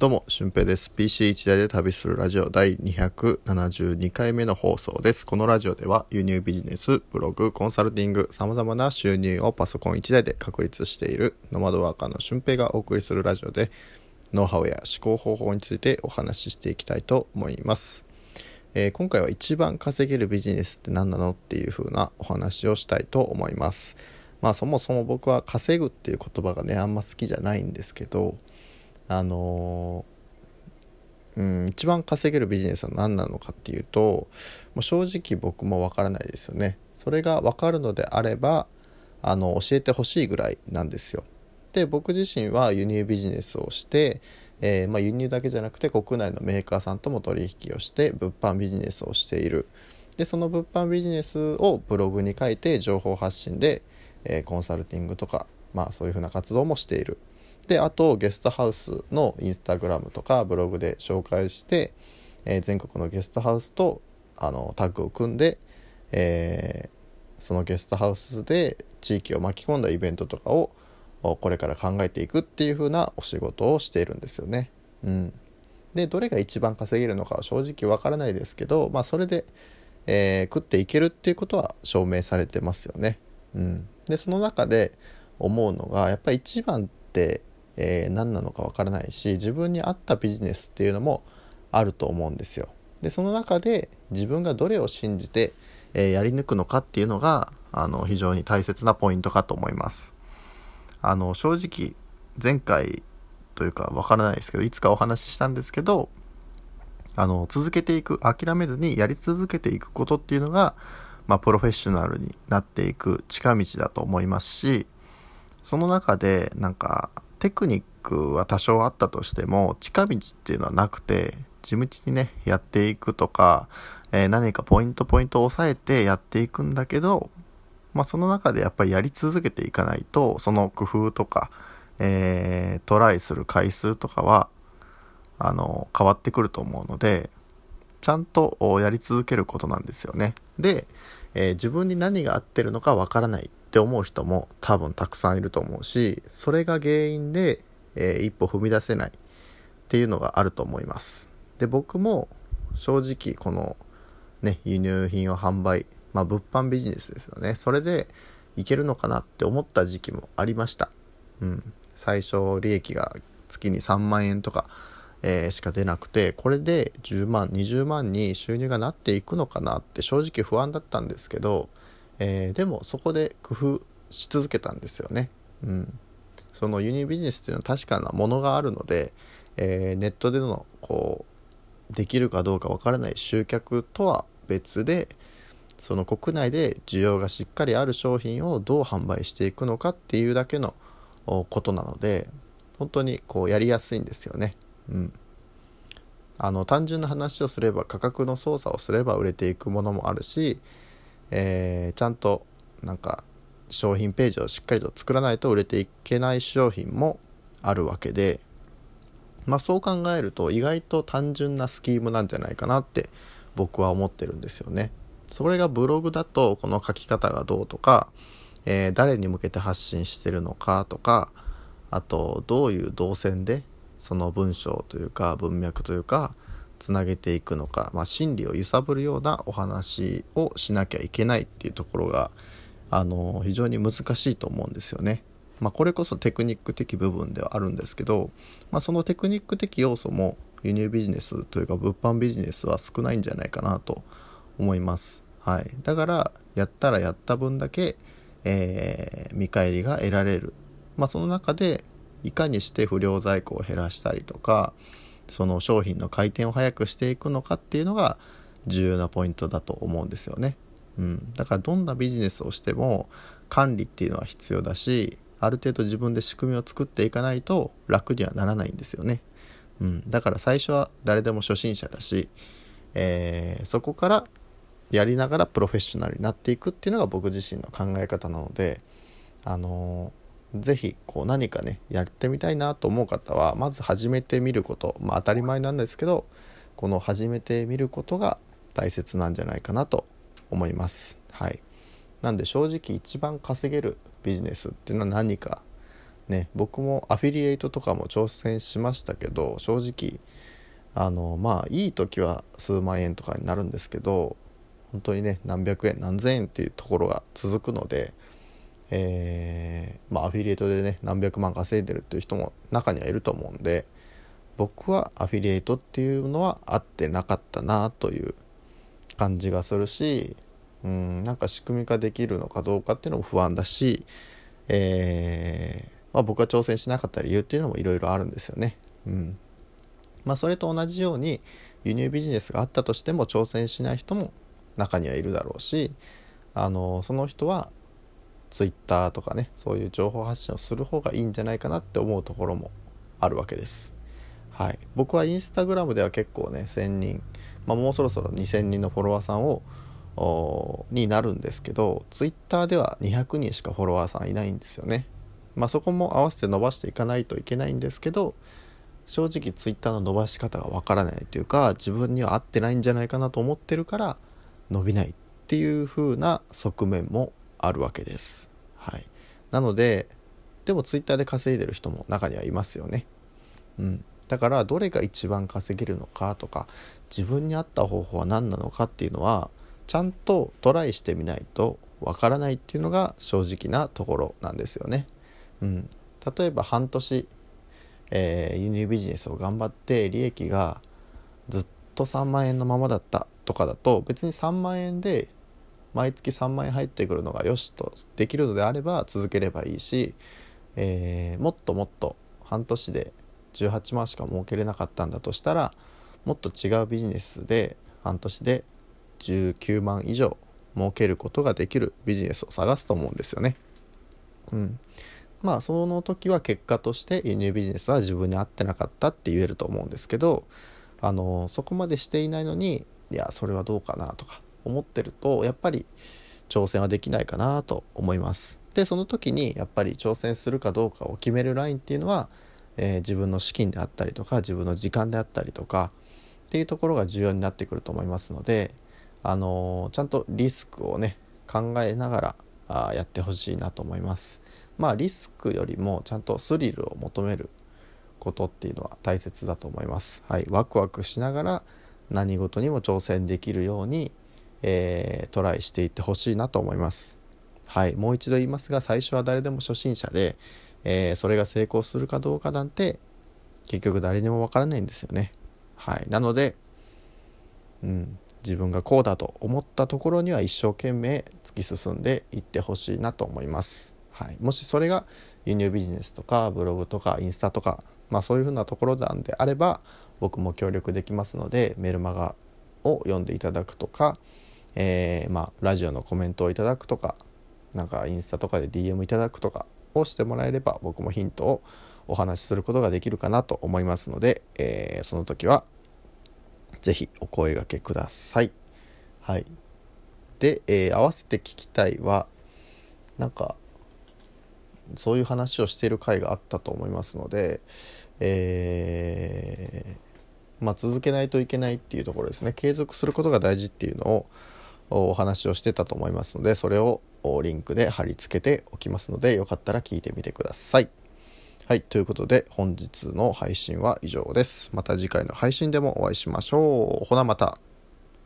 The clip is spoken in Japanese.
どうも、俊平です。PC1 台で旅するラジオ第272回目の放送です。このラジオでは輸入ビジネス、ブログ、コンサルティング、様々な収入をパソコン1台で確立しているノマドワーカーの俊平がお送りするラジオで、ノウハウや思考方法についてお話ししていきたいと思います。えー、今回は一番稼げるビジネスって何なのっていう風なお話をしたいと思います。まあそもそも僕は稼ぐっていう言葉がね、あんま好きじゃないんですけど、あのうん、一番稼げるビジネスは何なのかっていうともう正直僕もわからないですよね。それが分かるのであればあの教えてほしいぐらいなんですよ。で僕自身は輸入ビジネスをして、えー、まあ、輸入だけじゃなくて国内のメーカーさんとも取引をして物販ビジネスをしている。でその物販ビジネスをブログに書いて情報発信で、えー、コンサルティングとか、まあ、そういうふうな活動もしている。であとゲストハウスのインスタグラムとかブログで紹介して、えー、全国のゲストハウスとあのタッグを組んで、えー、そのゲストハウスで地域を巻き込んだイベントとかをこれから考えていくっていう風なお仕事をしているんですよね。うん、でどれが一番稼げるのかは正直わからないですけど、まあ、それで、えー、食っていけるっていうことは証明されてますよね。うん、でその中で思うのがやっぱり一番ってえー、何なのかわからないし自分に合ったビジネスっていうのもあると思うんですよ。でその中で自分がどれを信じて、えー、やり抜くのかっていうのがあの非常に大切なポイントかと思います。あの正直前回というかわからないですけどいつかお話ししたんですけどあの続けていく諦めずにやり続けていくことっていうのが、まあ、プロフェッショナルになっていく近道だと思いますしその中でなんかテクニックは多少あったとしても近道っていうのはなくて地道にねやっていくとか、えー、何かポイントポイントを押さえてやっていくんだけど、まあ、その中でやっぱりやり続けていかないとその工夫とか、えー、トライする回数とかはあの変わってくると思うのでちゃんとやり続けることなんですよね。で、えー、自分に何が合ってるのかわからないって思う人も多分たくさんいると思うしそれが原因で、えー、一歩踏み出せないっていうのがあると思います。で僕も正直このね輸入品を販売まあ物販ビジネスですよね。それでいけるのかなって思った時期もありました。うん。最初利益が月に3万円とかえー、しか出なくてこれで10万20万に収入がなっていくのかなって正直不安だったんですけどえー、でもそこで工夫し続けたんですよね。うん、その輸入ビジネスっていうのは確かなものがあるので、えー、ネットでのこうできるかどうかわからない集客とは別でその国内で需要がしっかりある商品をどう販売していくのかっていうだけのことなので本当にこうやりやすいんですよね。うん、あの単純な話をすれば価格の操作をすれば売れていくものもあるしえー、ちゃんとなんか商品ページをしっかりと作らないと売れていけない商品もあるわけで、まあ、そう考えると意外と単純なスキームなんじゃないかなって僕は思ってるんですよね。それがブログだとこの書き方がどうとか、えー、誰に向けて発信してるのかとかあとどういう動線でその文章というか文脈というかつなげていくのか、まあ、心理を揺さぶるようなお話をしなきゃいけないっていうところがあの非常に難しいと思うんですよね。まあ、これこそテクニック的部分ではあるんですけど、まあ、そのテクニック的要素も輸入ビジネスというか物販ビジネスは少ないんじゃないかなと思います。はい、だからやったらやった分だけ、えー、見返りが得られる、まあ、その中でいかにして不良在庫を減らしたりとか、その商品の回転を早くしていくのかっていうのが重要なポイントだと思うんですよね。うん、だからどんなビジネスをしても管理っていうのは必要だしある程度自分で仕組みを作っていかないと楽にはならないんですよね。うん、だから最初は誰でも初心者だし、えー、そこからやりながらプロフェッショナルになっていくっていうのが僕自身の考え方なので、あの是非こう何かねやってみたいなと思う方はまず始めてみること。まあ当たり前なんですけどこの始めてみることが大切なんじゃないかなと思います。はい。なんで正直一番稼げるビジネスっていうのは何かね僕もアフィリエイトとかも挑戦しましたけど正直あのまあいい時は数万円とかになるんですけど本当にね何百円何千円っていうところが続くので、えー、まあアフィリエイトでね何百万稼いでるっていう人も中にはいると思うんで僕はアフィリエイトっていうのは合ってなかったなという感じがするしうんなんか仕組み化できるのかどうかっていうのも不安だし、えーまあ、僕が挑戦しなかった理由っていうのもいろいろあるんですよね。うんまあ、それと同じように輸入ビジネスがあったとしても挑戦しない人も中にはいるだろうしあのその人は Twitter とかねそういう情報発信をする方がいいんじゃないかなって思うところもあるわけです。はい、僕はインスタグラムでは結構ね1000人、まあ、もうそろそろ2000人のフォロワーさんをになるんですけど Twitter では200人しかフォロワーさんいないんですよね。まあ、そこも合わせて伸ばしていかないといけないんですけど正直 Twitter の伸ばし方がわからないというか自分には合ってないんじゃないかなと思ってるから伸びないっていう風な側面もあるわけです。はい、なのででも Twitter で稼いでる人も中にはいますよね。うん、だからどれが一番稼げるのかとか自分に合った方法は何なのかっていうのはちゃんとトライしてみないとわからないっていうのが正直なところなんですよね。うん、例えば半年、えー、輸入ビジネスを頑張って利益がずっと3万円のままだったとかだと別に3万円で毎月3万円入ってくるのがよしとできるのであれば続ければいいし、えー、もっともっと半年で18万しか儲けれなかったんだとしたらもっと違うビジネスで半年で19万以上儲けることができるビジネスを探すと思うんですよね。うん、まあその時は結果として輸入ビジネスは自分に合ってなかったって言えると思うんですけどあのそこまでしていないのにいやそれはどうかなとか思ってるとやっぱり挑戦はできないかなと思います。でその時にやっぱり挑戦するかどうかを決めるラインっていうのは、えー、自分の資金であったりとか自分の時間であったりとかっていうところが重要になってくると思いますので、あのー、ちゃんとリスクをね考えながらあやってほしいなと思います。まあリスクよりもちゃんとスリルを求めることっていうのは大切だと思います。はい、ワクワクしながら何事にも挑戦できるように、えー、トライしていってほしいなと思います。はい、もう一度言いますが最初は誰でも初心者で、えー、それが成功するかどうかなんて結局誰にもわからないんですよね。はい、なので、うん、自分がこうだと思ったところには一生懸命突き進んでいってほしいなと思います。はい、もしそれが輸入ビジネスとかブログとかインスタとか、まあ、そういうふうなところなんであれば僕も協力できますのでメルマガを読んでいただくとか、えー、まあ、ラジオのコメントをいただくとかなんかインスタとかで DM いただくとかをしてもらえれば僕もヒントをお話しすることができるかなと思いますので、えー、その時は是非お声がけください。はい、で、えー、合わせて聞きたいはなんかそういう話をしている回があったと思いますので、えーまあ、続けないといけないっていうところですね継続することが大事っていうのをお話をしてたと思いますのでそれをリンクで貼り付けておきますのでよかったら聞いてみてください。はい。ということで本日の配信は以上です。また次回の配信でもお会いしましょう。ほなまた。